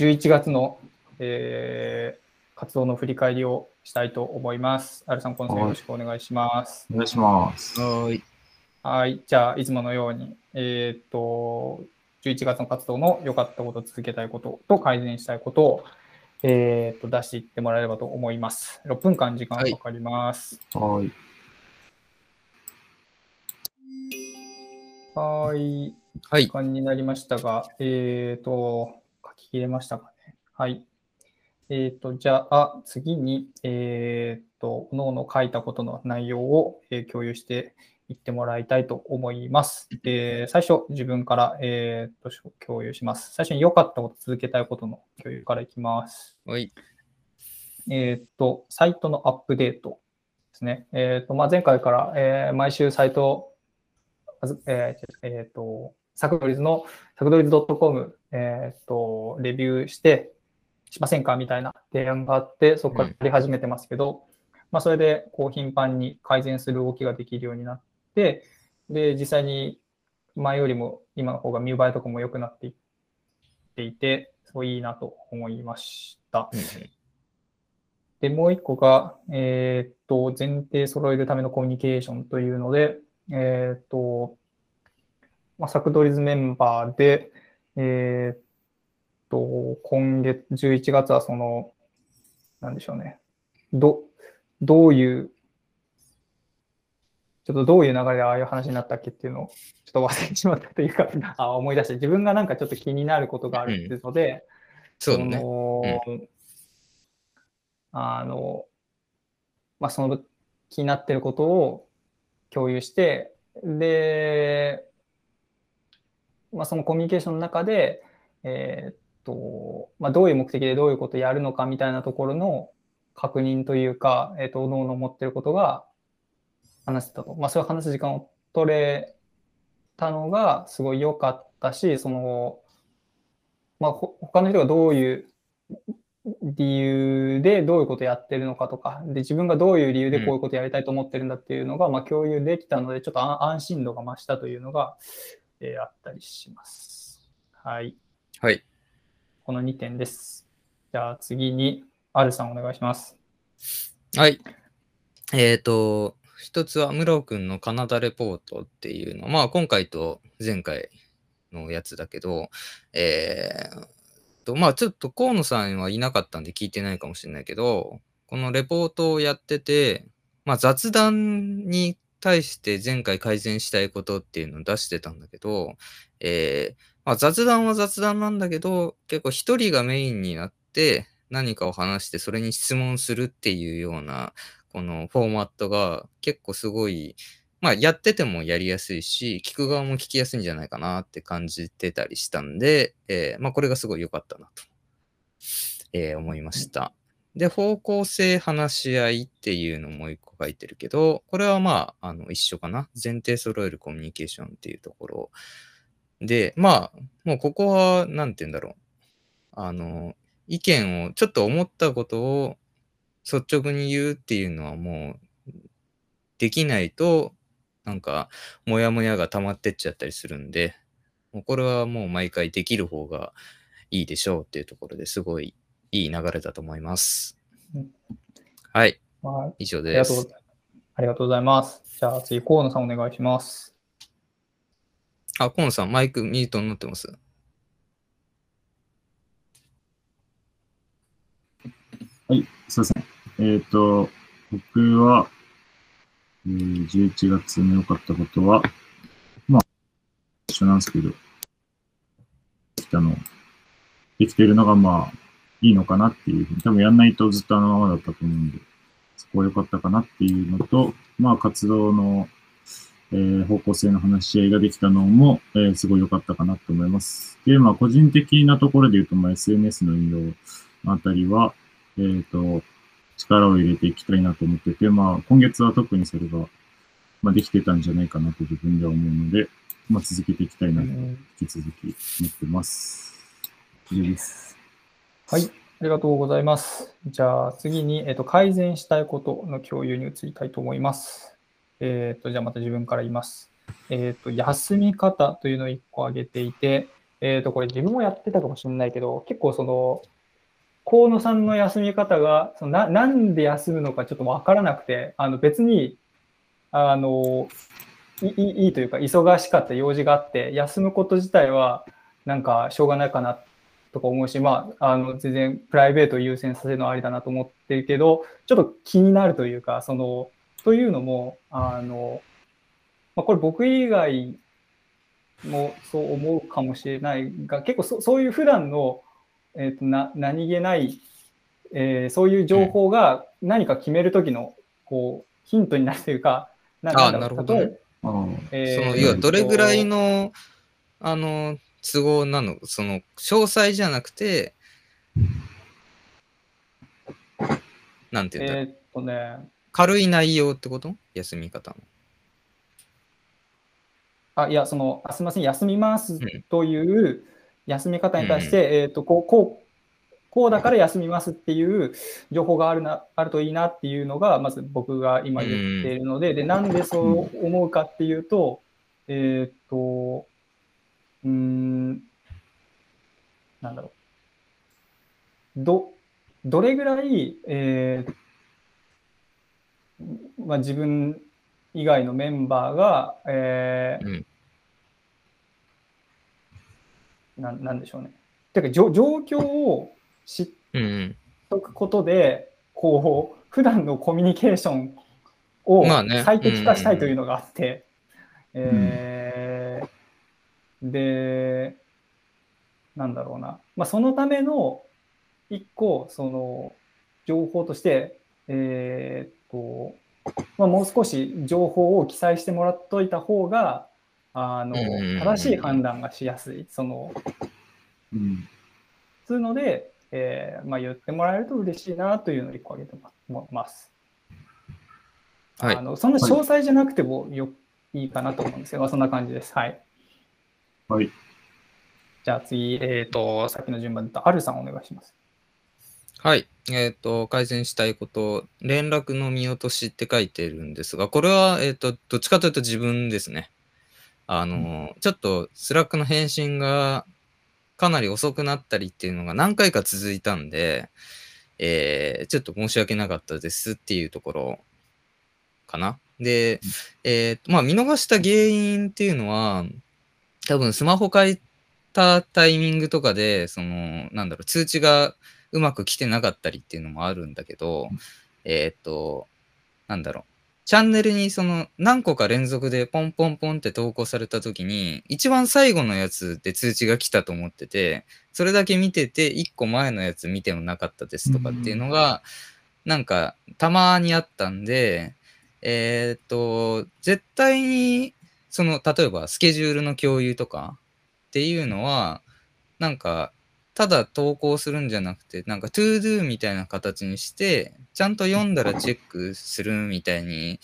11月の、えー、活動の振り返りをしたいと思います。アルさん、今週よろしくお願いします。お願いします。はい。はい。じゃあ、いつものように、えっ、と、11月の活動の良かったこと、続けたいことと改善したいことを、えっ、と、出していってもらえればと思います。6分間時間かかります。はい。はい。はい。時間になりましたが、えっ、と、書き切れましたかね。はい。えっ、と、じゃあ、次に、えっ、と、各々書いたことの内容を、え共有していってもらいたいと思います。え最初、自分から、えっ、と共有します。最初に良かったこと、続けたいことの共有からいきます。はい。えっ、と、サイトのアップデートですね。えっ、と、まあ、前回から、え毎週サイト、えっ、えー、と、サクドリズの、サクドリズ .com、えっ、と、レビューして、しませんかみたいな提案があって、そこからやり始めてますけど、うん、まあ、それでこう頻繁に改善する動きができるようになって、で、実際に前よりも今の方が見栄えとかも良くなっていっていて、すごいいいなと思いました。うん、で、もう一個が、えー、っと、前提揃えるためのコミュニケーションというので、えー、っと、まあ、サクドリズメンバーで、えー、っと、今月、11月はその、なんでしょうね。ど、どういう、ちょっとどういう流れでああいう話になったっけっていうのをちょっと忘れてしまったというか、あ思い出して、自分がなんかちょっと気になることがあるっていうので、うん、そうね。うん、あの、まあ、その気になってることを共有して、で、まあ、そのコミュニケーションの中で、えー、と、まあ、どういう目的でどういうことをやるのかみたいなところの確認というか、えっ、ー、と、脳の持ってることが話せたと。まあ、それを話す時間を取れたのがすごい良かったし、その、まあ、他の人がどういう理由でどういうことをやってるのかとか、で、自分がどういう理由でこういうことをやりたいと思ってるんだっていうのが、まあ、共有できたので、ちょっと安心度が増したというのが、えー、あったりします。はい。はい。この2点です。じゃあ次に、アルさんお願いします。はい。えっ、ー、と、一つは、室君のカナダレポートっていうのは、まあ、今回と前回のやつだけど、えー、と、まあ、ちょっと河野さんはいなかったんで聞いてないかもしれないけど、このレポートをやってて、まあ、雑談に対して前回改善したいことっていうのを出してたんだけど、えー、まあ、雑談は雑談なんだけど、結構一人がメインになって何かを話してそれに質問するっていうような、このフォーマットが結構すごい、まあやっててもやりやすいし、聞く側も聞きやすいんじゃないかなって感じてたりしたんで、えー、まあこれがすごい良かったなと、えー、思いました。で、方向性話し合いっていうのもう一個書いてるけど、これはまあ、あの、一緒かな。前提揃えるコミュニケーションっていうところで、まあ、もうここは、なんて言うんだろう。あの、意見を、ちょっと思ったことを率直に言うっていうのはもう、できないと、なんか、もやもやが溜まってっちゃったりするんで、もうこれはもう毎回できる方がいいでしょうっていうところですごいいい流れだと思います。はい。はい、以上です。ありがとうございます。じゃあ次、河野さんお願いします。あ、コンさん、マイクミュートになってます。はい、すいません。えっ、ー、と、僕は、えー、11月の良かったことは、まあ、一緒なんですけど、できたの、できてるのが、まあ、いいのかなっていうふうに、多分やんないとずっとあのままだったと思うんで、そこは良かったかなっていうのと、まあ、活動の、えー、方向性の話し合いができたのも、えー、すごい良かったかなと思います。で、まあ、個人的なところで言うと、まあ、SNS の運用あたりは、えっ、ー、と、力を入れていきたいなと思ってて、まあ、今月は特にそれが、まあ、できてたんじゃないかなと自分では思うので、まあ、続けていきたいなと、引き続き思ってます。以上です。はい。ありがとうございます。じゃあ次に、えっ、と、改善したいことの共有に移りたいと思います。えっ、と、じゃあまた自分から言います。えっ、と、休み方というのを1個挙げていて、えっ、と、これ自分もやってたかもしれないけど、結構その、河野さんの休み方が、そのななんで休むのかちょっとわからなくて、あの別に、あの、いいいというか、忙しかった用事があって、休むこと自体は、なんかしょうがないかなっとか思うし、まあ、あの全然プライベートを優先させるのはありだなと思ってるけど、ちょっと気になるというか、その、というのも、あの、まあ、これ僕以外もそう思うかもしれないが、結構そそういう普段の、えー、とな何気ない、えーそういう情報が何か決めるときのこうヒントになるというか、なあーんだろうなるほどね。例えーその、要はどれぐらいえーの、あの、都合なの、その、詳細じゃなくて、なんていうんだろう。えーっとね、軽い内容ってこと？休み方の。あ、いや、その、あすみません、休みますんという休み方に対して、えーっと、こう、こう、こうだから休みますっていう情報があるな、あるといいなっていうのが、まず僕が今言っているので、で、なんでそう思うかっていうと、えーっと、うーん、なんだろう。ど、どれぐらい、えーまあ、自分以外のメンバーが、えーうんなんなんでしょうね。てか、じょ状況を知っうんうん。とくことで、こう、普段のコミュニケーションをまあね最適化したいというのがあって、えーで、なんだろうな、まあ、そのための一個、その、情報として、えーっと、まあ、もう少し情報を記載してもらっといた方が、あの正しい判断がしやすい。そのうん。そうので、えーまあ、言ってもらえると嬉しいなというのを一個挙げてます。はいあのそんな詳些細じゃなくてもよいいかなと思うんですけど、まあ、そんな感じです。はい。はい。じゃあ次、えっ、と、さっきの順番で言ったアルさんお願いします。はい。えっ、と、改善したいこと、連絡の見落としって書いてるんですが、これは、えっ、と、どっちかというと自分ですね。あの、ちょっと、スラックの返信がかなり遅くなったりっていうのが何回か続いたんで、えーちょっと申し訳なかったですっていうところかな。で、えっ、と、まあ、見逃した原因っていうのは、多分スマホ変えたタイミングとかで、その、なんだろう、通知がうまく来てなかったりっていうのもあるんだけど、えっと、なんだろう。チャンネルにその何個か連続でポンポンポンって投稿された時に、一番最後のやつで通知が来たと思ってて、それだけ見てて、一個前のやつ見てもなかったですとかっていうのが、なんかたまにあったんで、えっと、絶対に、その、例えばスケジュールの共有とかっていうのは、なんか、ただ投稿するんじゃなくて、なんか to do みたいな形にして、ちゃんと読んだらチェックするみたいに、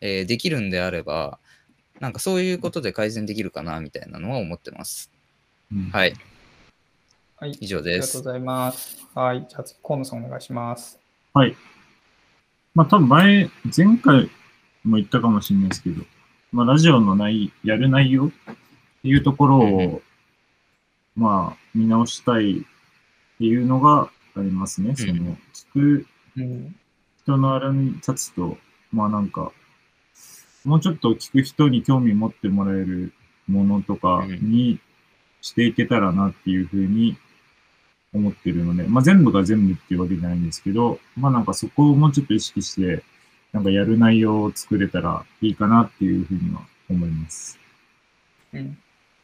えーできるんであれば、なんかそういうことで改善できるかなみたいなのは思ってます。うんはい、はい。以上ですありがとう。ございます。はい。じゃあ次、河野さんお願いします。はい。まあ多分前、前回も言ったかもしれないですけど、まあラジオのない、やる内容っていうところを、まあ見直したいっていうのがありますね。その、聞くうん。人のあれに立つと、まあなんか、もうちょっと聞く人に興味持ってもらえるものとかにしていけたらなっていうふうに思ってるので、まあ全部が全部っていうわけじゃないんですけど、まあなんかそこをもうちょっと意識して、なんかやる内容を作れたらいいかなっていうふうには思います。うん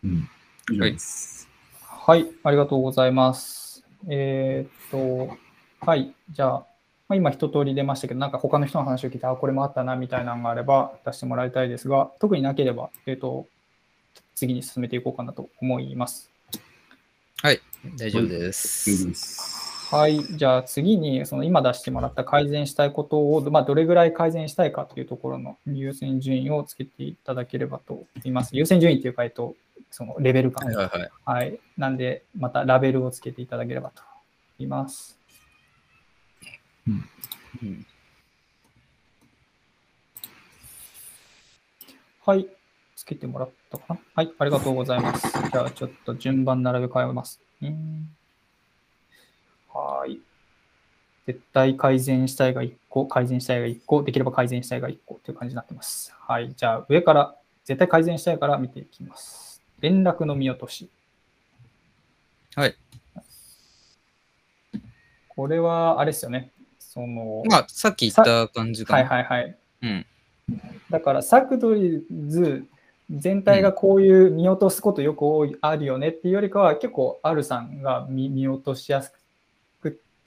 うん。以上です。はい、ありがとうございます。えーっと、はい、じゃあ、まあ、今一通り出ましたけど、なんか他の人の話を聞いて、あ、これもあったなみたいなのがあれば出してもらいたいですが、特になければ、えーっと、次に進めていこうかなと思います。はい、大丈夫で大丈す夫。です。はい、じゃあ次に、その今出してもらった改善したいことを、まあ、どれぐらい改善したいかというところの優先順位をつけていただければと思います。優先順位というか、えっと、そのレベル感はいはいはい。はい。なんで、またラベルをつけていただければと思います。うんはい。つけてもらったかなはい、ありがとうございます。じゃあ、ちょっと順番並べ替えます。うんはい。絶対改善したいが1個、改善したいが1個、できれば改善したいが1個という感じになってます。はい。じゃあ、上から、絶対改善したいから見ていきます。連絡の見落とし。はい。これは、あれですよね。その、まあ、さっき言った感じかはいな。はいはい。うん。だから、サクドリズ全体がこういう見落とすことよく多いあるよねっていうよりかは、結構、アルさんが見見落としやすく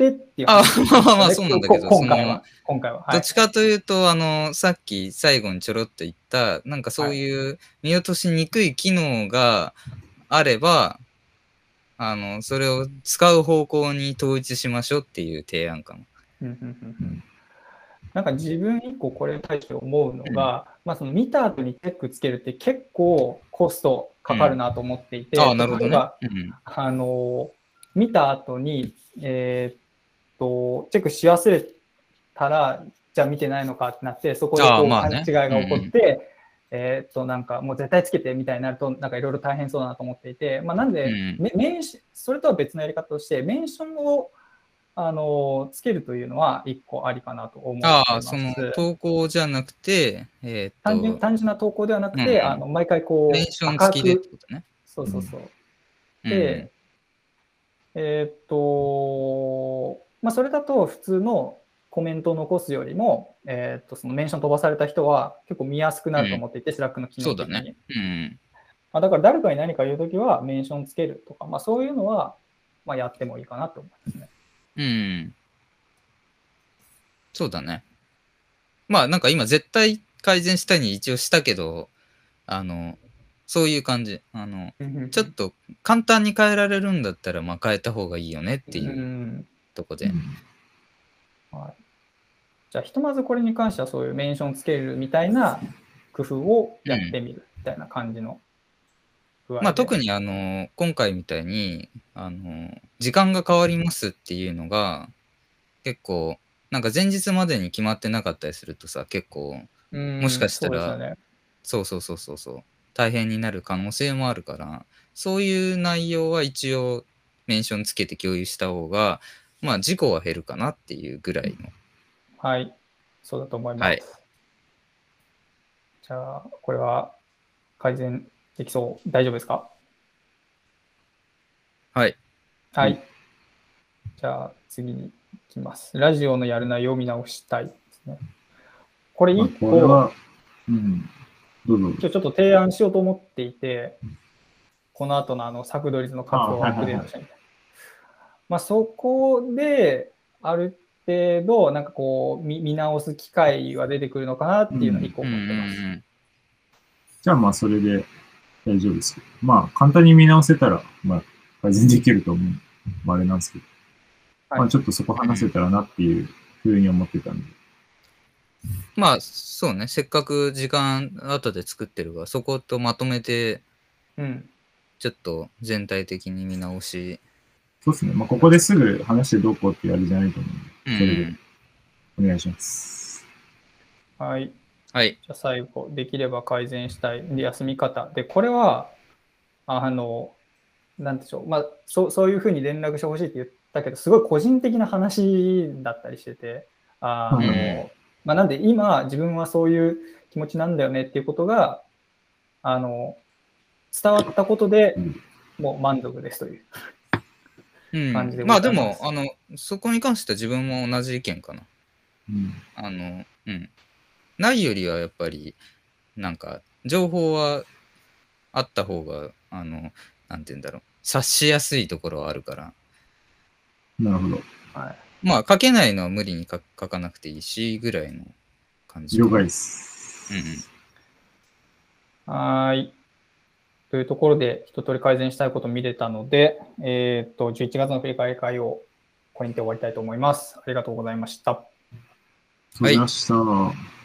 ってっていうあ話まあまあまあそうなんだけどこ今回は。今回は。はいどっちかというと、あの、さっき最後にちょろっと言った、なんかそういう見落としにくい機能があれば、あの、それを使う方向に統一しましょうっていう提案かな。うんうんうんうんなんか自分一個これに対して思うのが、まあその見た後にチェックつけるって結構コストかかるなと思っていて、ああ、なるほどね。うん。あの、見た後に、えーっと、チェックし忘れたら、じゃあ見てないのかってなって、そこでこう勘違いが起こって、えーっと、なんかもう絶対つけてみたいになると、なんかいろいろ大変そうだなと思っていて、まあなんで、うんメメンシそれとは別のやり方として、メンションをあのつけるというのは一個ありかなと思いああ、ます。その投稿じゃなくて、えー単純っと、単純な投稿ではなくて、うんうんあの毎回こう、メンション付きでってことね。そうそうそう。うんで、えーっと、まあ、それだと普通のコメントを残すよりも、えーっと、そのメンション飛ばされた人は結構見やすくなると思っていて、スラックの機能的に。そうだね。うん。まあ、だから誰かに何か言うときはメンションつけるとか、まあ、そういうのは、まあ、やってもいいかなと思いますね。うん。そうだね。まあなんか今絶対改善したいに一応したけど、あの、そういう感じ。あの、ちょっと簡単に変えられるんだったら、まあ変えた方がいいよねっていううんとこで？はい、じゃあ、ひとまずこれに関してはそういうメンションつけるみたいな工夫をやってみるみたいな感じの具合で。まあ特にあの、今回みたいに、あの、時間が変わりますっていうのが、結構、なんか前日までに決まってなかったりするとさ、結構、うんもしかしたらそうそうそうそうそうそう、大変になる可能性もあるから、そういう内容は一応、メンションつけて共有した方が、まあ事故は減るかなっていうぐらいの。はい、そうだと思います。はいじゃあ、これは改善できそう、大丈夫ですか？はい。はい。じゃあ、次に行きます。ラジオのやる内容を見直したいですね。これまあ一個、これは、うん。どうぞ。今日ちょっと提案しようと思っていて、この後のあの削度率の活動をアップデートしたいみたいな。まあ、そこで、ある程度、なんかこう見、見直す機会は出てくるのかなっていうのを一個うんうん思ってます。うんじゃあまあそれで大丈夫ですけど。まあ簡単に見直せたら、まあ改善できると思う。まああれなんですけど。はいまあちょっとそこ話せたらなっていうふうに思ってたんで。まあそうね、せっかく時間後で作ってるから、そことまとめて、うん。ちょっと全体的に見直し。そうですね。まあここですぐ話してどうこうってやるじゃないと思うんで、うんそれでお願いします。はい。はい。じゃあ最後、できれば改善したいで休み方。で、これは、あの、なんでしょう、まあ、そうそういうふうに連絡してほしいって言ったけど、すごい個人的な話だったりしてて、あの、うんまあ、なんで今、自分はそういう気持ちなんだよねっていうことが、あの、伝わったことでうんもう満足ですという。うん感じでごまあでざいますも、あの、そこに関しては自分も同じ意見かな。うん。あの、うん。ないよりはやっぱり、なんか、情報はあった方が、あの、なんて言うんだろう。察しやすいところはあるから。なるほど。はい。まあ、書けないのは無理に書書かなくていいし、ぐらいの感じ。了解です。うんうん。はーい。というところで、一通り改善したいこと見れたので、えっ、と、11月の振り返り会をこれにて終わりたいと思います。ありがとうございました。ありがとうございました。